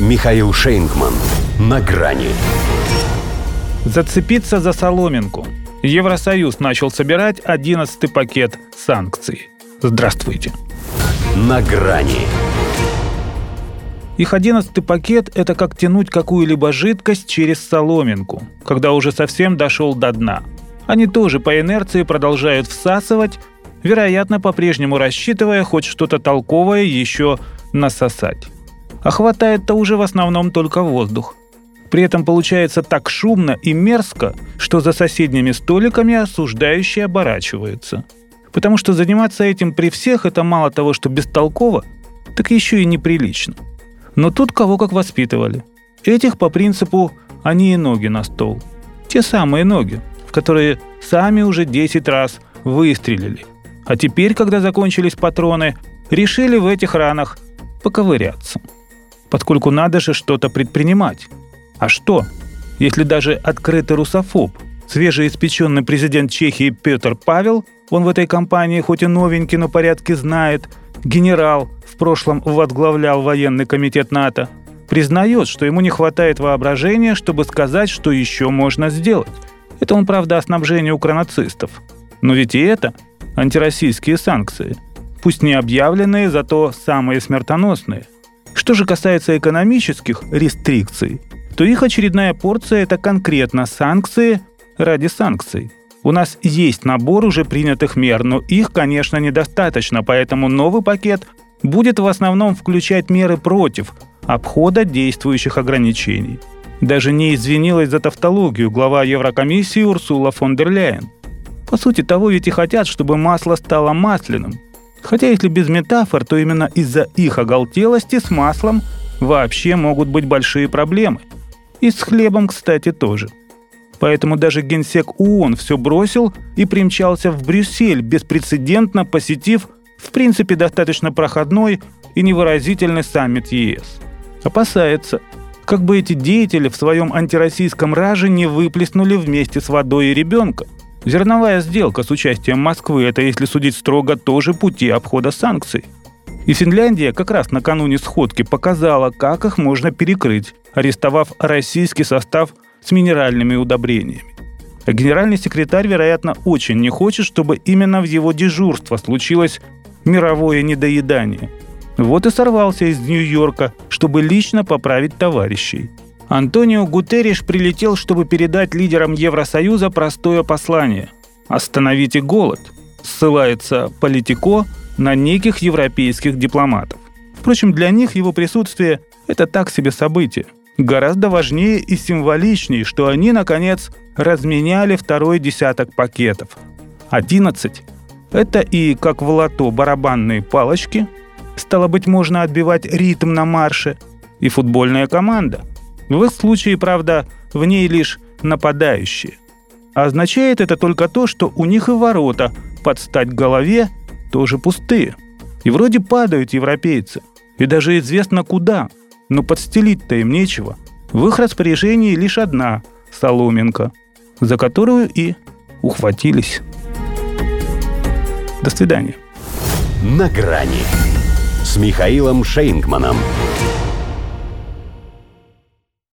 Михаил Шейнгман. На грани. Зацепиться за соломинку. Евросоюз начал собирать 11 пакет санкций. Здравствуйте. На грани. Их одиннадцатый пакет – это как тянуть какую-либо жидкость через соломинку, когда уже совсем дошел до дна. Они тоже по инерции продолжают всасывать, вероятно, по-прежнему рассчитывая хоть что-то толковое еще насосать а хватает-то уже в основном только воздух. При этом получается так шумно и мерзко, что за соседними столиками осуждающие оборачиваются. Потому что заниматься этим при всех это мало того, что бестолково, так еще и неприлично. Но тут кого как воспитывали. Этих по принципу «они и ноги на стол». Те самые ноги, в которые сами уже 10 раз выстрелили. А теперь, когда закончились патроны, решили в этих ранах поковыряться поскольку надо же что-то предпринимать. А что, если даже открытый русофоб, свежеиспеченный президент Чехии Петр Павел, он в этой компании хоть и новенький, но порядке знает, генерал, в прошлом возглавлял военный комитет НАТО, признает, что ему не хватает воображения, чтобы сказать, что еще можно сделать. Это он, правда, о снабжении укронацистов. Но ведь и это антироссийские санкции. Пусть не объявленные, зато самые смертоносные. Что же касается экономических рестрикций, то их очередная порция – это конкретно санкции ради санкций. У нас есть набор уже принятых мер, но их, конечно, недостаточно, поэтому новый пакет будет в основном включать меры против обхода действующих ограничений. Даже не извинилась за тавтологию глава Еврокомиссии Урсула фон дер Ляйен. По сути, того ведь и хотят, чтобы масло стало масляным, Хотя если без метафор, то именно из-за их оголтелости с маслом вообще могут быть большие проблемы. И с хлебом, кстати, тоже. Поэтому даже генсек ООН все бросил и примчался в Брюссель, беспрецедентно посетив, в принципе, достаточно проходной и невыразительный саммит ЕС. Опасается, как бы эти деятели в своем антироссийском раже не выплеснули вместе с водой и ребенка – Зерновая сделка с участием Москвы – это, если судить строго, тоже пути обхода санкций. И Финляндия как раз накануне сходки показала, как их можно перекрыть, арестовав российский состав с минеральными удобрениями. А генеральный секретарь, вероятно, очень не хочет, чтобы именно в его дежурство случилось мировое недоедание. Вот и сорвался из Нью-Йорка, чтобы лично поправить товарищей – Антонио Гутерриш прилетел, чтобы передать лидерам Евросоюза простое послание – «Остановите голод», ссылается Политико на неких европейских дипломатов. Впрочем, для них его присутствие – это так себе событие. Гораздо важнее и символичнее, что они, наконец, разменяли второй десяток пакетов. 11 – это и, как в лото, барабанные палочки, стало быть, можно отбивать ритм на марше, и футбольная команда – в их случае, правда, в ней лишь нападающие. Означает это только то, что у них и ворота под стать голове тоже пустые. И вроде падают европейцы. И даже известно куда. Но подстелить-то им нечего. В их распоряжении лишь одна соломинка, за которую и ухватились. До свидания. На грани с Михаилом Шейнгманом.